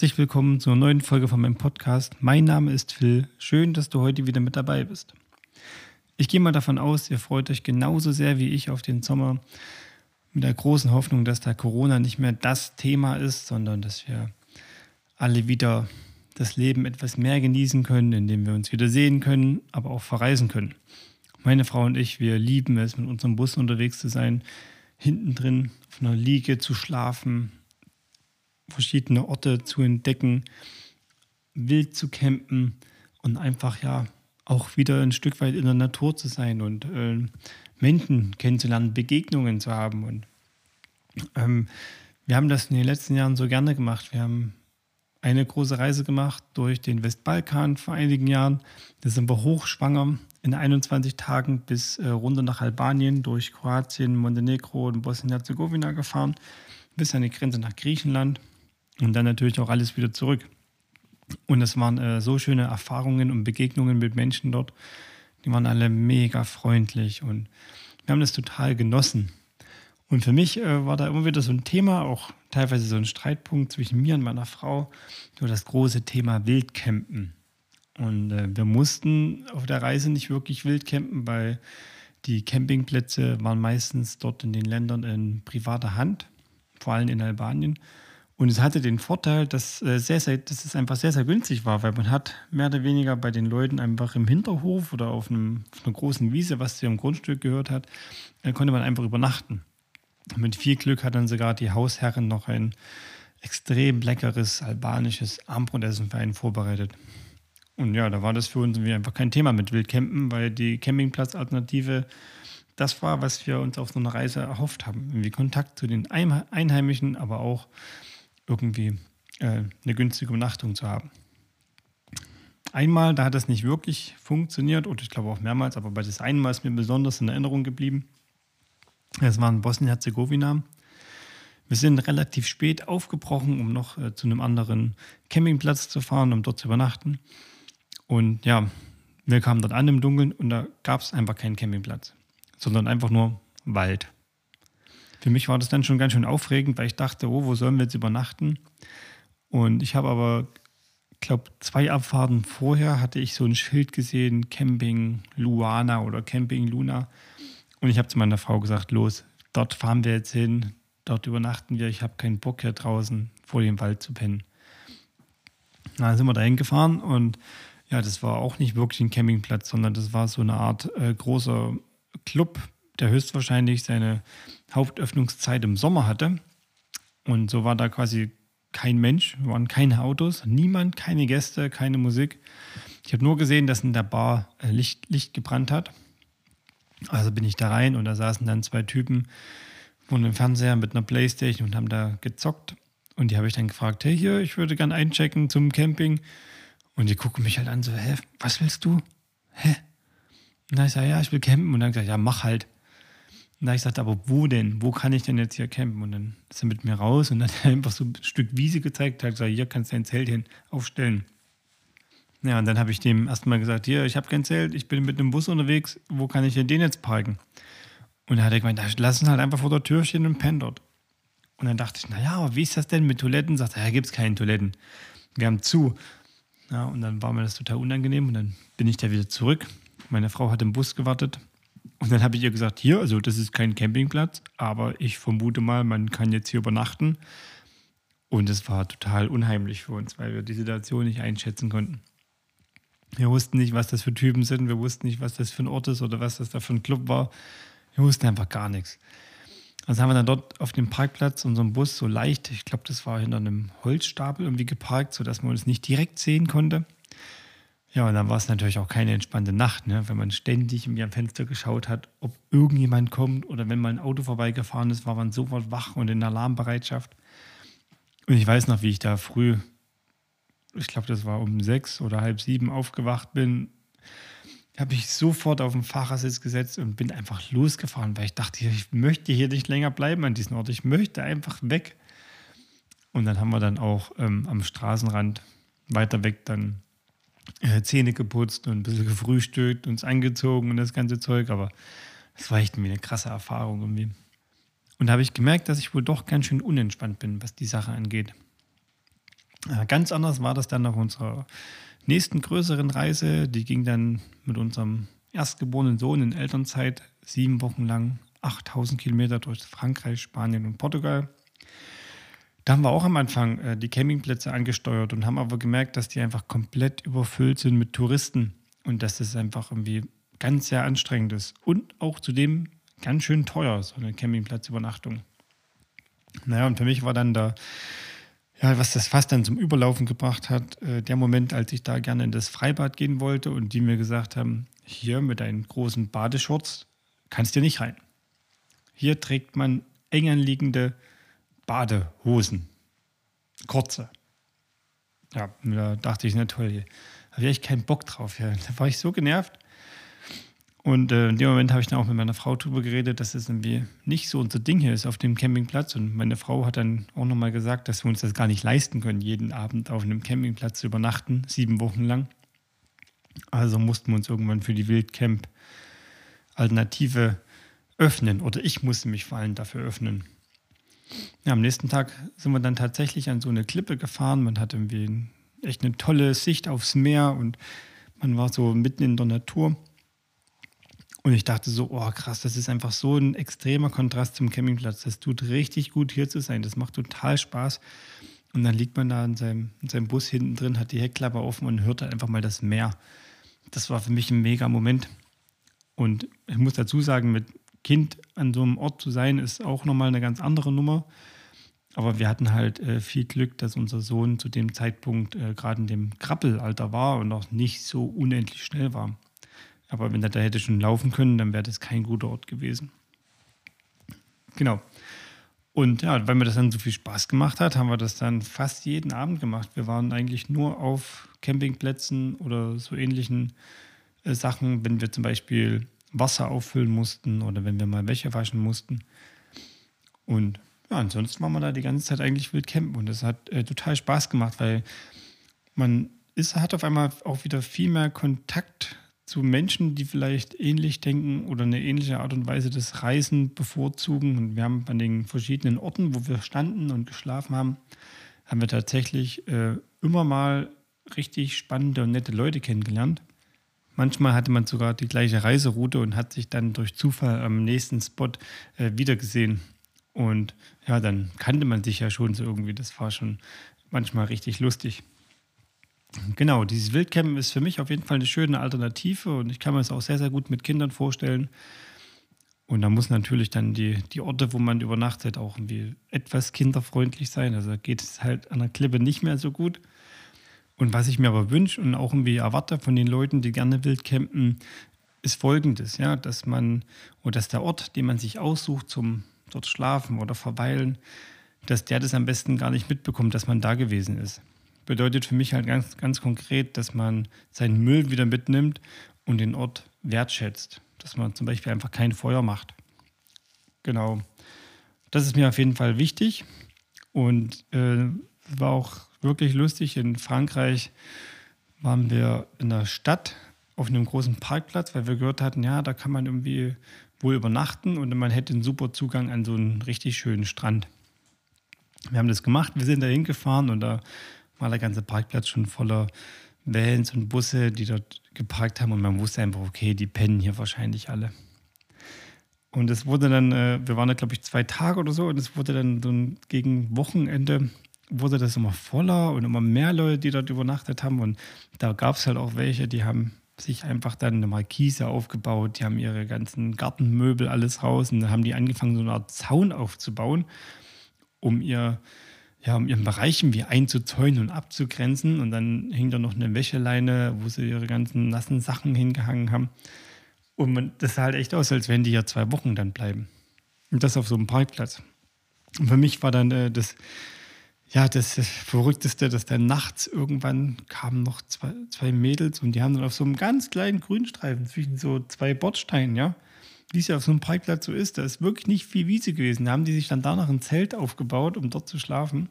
herzlich willkommen zur neuen Folge von meinem Podcast. Mein Name ist Phil. Schön, dass du heute wieder mit dabei bist. Ich gehe mal davon aus, ihr freut euch genauso sehr wie ich auf den Sommer mit der großen Hoffnung, dass da Corona nicht mehr das Thema ist, sondern dass wir alle wieder das Leben etwas mehr genießen können, indem wir uns wieder sehen können, aber auch verreisen können. Meine Frau und ich, wir lieben es, mit unserem Bus unterwegs zu sein, hinten drin auf einer Liege zu schlafen, verschiedene Orte zu entdecken, wild zu campen und einfach ja auch wieder ein Stück weit in der Natur zu sein und äh, Menschen kennenzulernen, Begegnungen zu haben. Und ähm, wir haben das in den letzten Jahren so gerne gemacht. Wir haben eine große Reise gemacht durch den Westbalkan vor einigen Jahren. Da sind wir hochschwanger in 21 Tagen bis äh, runter nach Albanien, durch Kroatien, Montenegro und Bosnien-Herzegowina gefahren, bis an die Grenze nach Griechenland und dann natürlich auch alles wieder zurück. Und es waren äh, so schöne Erfahrungen und Begegnungen mit Menschen dort. Die waren alle mega freundlich und wir haben das total genossen. Und für mich äh, war da immer wieder so ein Thema, auch teilweise so ein Streitpunkt zwischen mir und meiner Frau, nur das große Thema Wildcampen. Und äh, wir mussten auf der Reise nicht wirklich wild campen, weil die Campingplätze waren meistens dort in den Ländern in privater Hand, vor allem in Albanien. Und es hatte den Vorteil, dass, äh, sehr, sehr, dass es einfach sehr, sehr günstig war, weil man hat mehr oder weniger bei den Leuten einfach im Hinterhof oder auf, einem, auf einer großen Wiese, was zu ihrem Grundstück gehört hat, äh, konnte man einfach übernachten. Mit viel Glück hat dann sogar die Hausherrin noch ein extrem leckeres albanisches Armbrotessen für einen vorbereitet. Und ja, da war das für uns einfach kein Thema mit Wildcampen, weil die Campingplatzalternative das war, was wir uns auf so einer Reise erhofft haben. Irgendwie Kontakt zu den Einheimischen, aber auch irgendwie äh, eine günstige Übernachtung zu haben. Einmal, da hat das nicht wirklich funktioniert, und ich glaube auch mehrmals, aber bei das einmal ist mir besonders in Erinnerung geblieben. Es war in Bosnien-Herzegowina. Wir sind relativ spät aufgebrochen, um noch äh, zu einem anderen Campingplatz zu fahren, um dort zu übernachten. Und ja, wir kamen dort an im Dunkeln und da gab es einfach keinen Campingplatz, sondern einfach nur Wald. Für mich war das dann schon ganz schön aufregend, weil ich dachte, oh, wo sollen wir jetzt übernachten? Und ich habe aber, glaube zwei Abfahrten vorher hatte ich so ein Schild gesehen, Camping Luana oder Camping Luna. Und ich habe zu meiner Frau gesagt, los, dort fahren wir jetzt hin, dort übernachten wir. Ich habe keinen Bock hier draußen vor dem Wald zu pennen. Dann sind wir da hingefahren und ja, das war auch nicht wirklich ein Campingplatz, sondern das war so eine Art äh, großer Club, der höchstwahrscheinlich seine Hauptöffnungszeit im Sommer hatte. Und so war da quasi kein Mensch, waren keine Autos, niemand, keine Gäste, keine Musik. Ich habe nur gesehen, dass in der Bar äh, Licht, Licht gebrannt hat. Also bin ich da rein und da saßen dann zwei Typen vor einem Fernseher mit einer Playstation und haben da gezockt. Und die habe ich dann gefragt, hey hier, ich würde gerne einchecken zum Camping. Und die gucken mich halt an, so, hä, was willst du? Hä? Und dann ich sage, ja, ich will campen. Und dann gesagt, ja, mach halt. Und da ich gesagt, aber wo denn? Wo kann ich denn jetzt hier campen? Und dann ist er mit mir raus und hat einfach so ein Stück Wiese gezeigt, hat gesagt, hier kannst du dein Zelt hin aufstellen. Ja, und dann habe ich dem erstmal gesagt, hier, ich habe kein Zelt, ich bin mit einem Bus unterwegs, wo kann ich denn den jetzt parken? Und dann hat er gemeint, lass uns halt einfach vor der Tür stehen und pennen dort. Und dann dachte ich, naja, aber wie ist das denn mit Toiletten? Sagt er, ja, gibt es keine Toiletten. Wir haben zu. Ja, und dann war mir das total unangenehm und dann bin ich da wieder zurück. Meine Frau hat im Bus gewartet und dann habe ich ihr gesagt, hier, also das ist kein Campingplatz, aber ich vermute mal, man kann jetzt hier übernachten. Und es war total unheimlich für uns, weil wir die Situation nicht einschätzen konnten. Wir wussten nicht, was das für Typen sind, wir wussten nicht, was das für ein Ort ist oder was das da für ein Club war. Wir wussten einfach gar nichts. Also haben wir dann dort auf dem Parkplatz unseren Bus so leicht, ich glaube, das war hinter einem Holzstapel irgendwie geparkt, sodass man uns nicht direkt sehen konnte. Ja, und dann war es natürlich auch keine entspannte Nacht, ne? wenn man ständig in am Fenster geschaut hat, ob irgendjemand kommt oder wenn mal ein Auto vorbeigefahren ist, war man sofort wach und in Alarmbereitschaft. Und ich weiß noch, wie ich da früh, ich glaube, das war um sechs oder halb sieben aufgewacht bin, habe ich sofort auf den Fahrersitz gesetzt und bin einfach losgefahren, weil ich dachte, ich möchte hier nicht länger bleiben an diesem Ort. Ich möchte einfach weg. Und dann haben wir dann auch ähm, am Straßenrand weiter weg dann äh, Zähne geputzt und ein bisschen gefrühstückt, uns angezogen und das ganze Zeug, aber es war echt eine krasse Erfahrung irgendwie. Und da habe ich gemerkt, dass ich wohl doch ganz schön unentspannt bin, was die Sache angeht. Ganz anders war das dann nach unserer nächsten größeren Reise. Die ging dann mit unserem erstgeborenen Sohn in Elternzeit sieben Wochen lang 8000 Kilometer durch Frankreich, Spanien und Portugal. Da haben wir auch am Anfang äh, die Campingplätze angesteuert und haben aber gemerkt, dass die einfach komplett überfüllt sind mit Touristen und dass das einfach irgendwie ganz sehr anstrengend ist und auch zudem ganz schön teuer, so eine Campingplatzübernachtung. Naja, und für mich war dann da, ja, was das fast dann zum Überlaufen gebracht hat, äh, der Moment, als ich da gerne in das Freibad gehen wollte und die mir gesagt haben, hier mit deinen großen Badeshorts kannst du nicht rein. Hier trägt man eng anliegende Badehosen. Kurze. Ja, da dachte ich, na toll, da habe ich echt keinen Bock drauf. Ja. Da war ich so genervt. Und äh, in dem Moment habe ich dann auch mit meiner Frau darüber geredet, dass es irgendwie nicht so unser Ding hier ist auf dem Campingplatz. Und meine Frau hat dann auch nochmal gesagt, dass wir uns das gar nicht leisten können, jeden Abend auf einem Campingplatz zu übernachten, sieben Wochen lang. Also mussten wir uns irgendwann für die Wildcamp-Alternative öffnen. Oder ich musste mich vor allem dafür öffnen. Ja, am nächsten Tag sind wir dann tatsächlich an so eine Klippe gefahren. Man hatte irgendwie echt eine tolle Sicht aufs Meer und man war so mitten in der Natur. Und ich dachte so, oh krass, das ist einfach so ein extremer Kontrast zum Campingplatz. Das tut richtig gut, hier zu sein. Das macht total Spaß. Und dann liegt man da in seinem, in seinem Bus hinten drin, hat die Heckklappe offen und hört einfach mal das Meer. Das war für mich ein mega Moment. Und ich muss dazu sagen, mit Kind an so einem Ort zu sein, ist auch nochmal eine ganz andere Nummer. Aber wir hatten halt äh, viel Glück, dass unser Sohn zu dem Zeitpunkt äh, gerade in dem Krabbelalter war und auch nicht so unendlich schnell war. Aber wenn er da hätte schon laufen können, dann wäre das kein guter Ort gewesen. Genau. Und ja, weil mir das dann so viel Spaß gemacht hat, haben wir das dann fast jeden Abend gemacht. Wir waren eigentlich nur auf Campingplätzen oder so ähnlichen äh, Sachen, wenn wir zum Beispiel Wasser auffüllen mussten oder wenn wir mal Wäsche waschen mussten. Und ja, ansonsten waren wir da die ganze Zeit eigentlich wild campen und das hat äh, total Spaß gemacht, weil man ist, hat auf einmal auch wieder viel mehr Kontakt zu Menschen, die vielleicht ähnlich denken oder eine ähnliche Art und Weise des Reisen bevorzugen. Und wir haben an den verschiedenen Orten, wo wir standen und geschlafen haben, haben wir tatsächlich äh, immer mal richtig spannende und nette Leute kennengelernt. Manchmal hatte man sogar die gleiche Reiseroute und hat sich dann durch Zufall am nächsten Spot äh, wiedergesehen. Und ja, dann kannte man sich ja schon so irgendwie. Das war schon manchmal richtig lustig. Genau, dieses Wildcampen ist für mich auf jeden Fall eine schöne Alternative und ich kann mir es auch sehr, sehr gut mit Kindern vorstellen. Und da muss natürlich dann die, die Orte, wo man übernachtet, auch irgendwie etwas kinderfreundlich sein. Also geht es halt an der Klippe nicht mehr so gut. Und was ich mir aber wünsche und auch irgendwie erwarte von den Leuten, die gerne wild campen, ist folgendes, ja, dass man oder dass der Ort, den man sich aussucht zum dort schlafen oder verweilen, dass der das am besten gar nicht mitbekommt, dass man da gewesen ist. Bedeutet für mich halt ganz, ganz konkret, dass man seinen Müll wieder mitnimmt und den Ort wertschätzt. Dass man zum Beispiel einfach kein Feuer macht. Genau. Das ist mir auf jeden Fall wichtig. Und äh, war auch wirklich lustig. In Frankreich waren wir in der Stadt auf einem großen Parkplatz, weil wir gehört hatten, ja, da kann man irgendwie wohl übernachten und man hätte einen super Zugang an so einen richtig schönen Strand. Wir haben das gemacht, wir sind da hingefahren und da war der ganze Parkplatz schon voller Vans und Busse, die dort geparkt haben und man wusste einfach, okay, die pennen hier wahrscheinlich alle. Und es wurde dann, äh, wir waren da glaube ich zwei Tage oder so und es wurde dann so gegen Wochenende wurde das immer voller und immer mehr Leute, die dort übernachtet haben. Und da gab es halt auch welche, die haben sich einfach dann eine Markise aufgebaut, die haben ihre ganzen Gartenmöbel alles raus und dann haben die angefangen, so eine Art Zaun aufzubauen, um ihr, ja, um ihren Bereich irgendwie einzuzäunen und abzugrenzen. Und dann hing da noch eine Wäscheleine, wo sie ihre ganzen nassen Sachen hingehangen haben. Und man, das sah halt echt aus, als wenn die ja zwei Wochen dann bleiben. Und das auf so einem Parkplatz. Und für mich war dann äh, das ja, das Verrückteste, dass dann nachts irgendwann kamen noch zwei, zwei Mädels und die haben dann auf so einem ganz kleinen Grünstreifen zwischen so zwei Bordsteinen, ja, wie es ja auf so einem Parkplatz so ist, da ist wirklich nicht viel Wiese gewesen. Da haben die sich dann danach ein Zelt aufgebaut, um dort zu schlafen.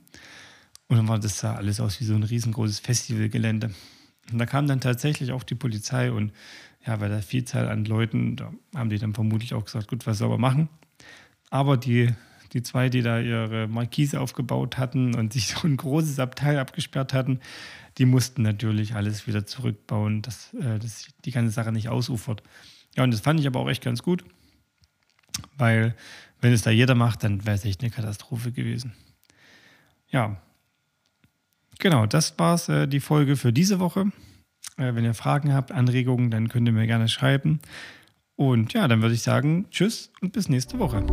Und dann war das sah alles aus wie so ein riesengroßes Festivalgelände. Und da kam dann tatsächlich auch die Polizei und ja, bei der Vielzahl an Leuten, da haben die dann vermutlich auch gesagt, gut, was soll man machen? Aber die die zwei, die da ihre Markise aufgebaut hatten und sich so ein großes Abteil abgesperrt hatten, die mussten natürlich alles wieder zurückbauen, dass, äh, dass die ganze Sache nicht ausufert. Ja, und das fand ich aber auch echt ganz gut, weil wenn es da jeder macht, dann wäre es echt eine Katastrophe gewesen. Ja, genau, das war's äh, die Folge für diese Woche. Äh, wenn ihr Fragen habt, Anregungen, dann könnt ihr mir gerne schreiben. Und ja, dann würde ich sagen, tschüss und bis nächste Woche.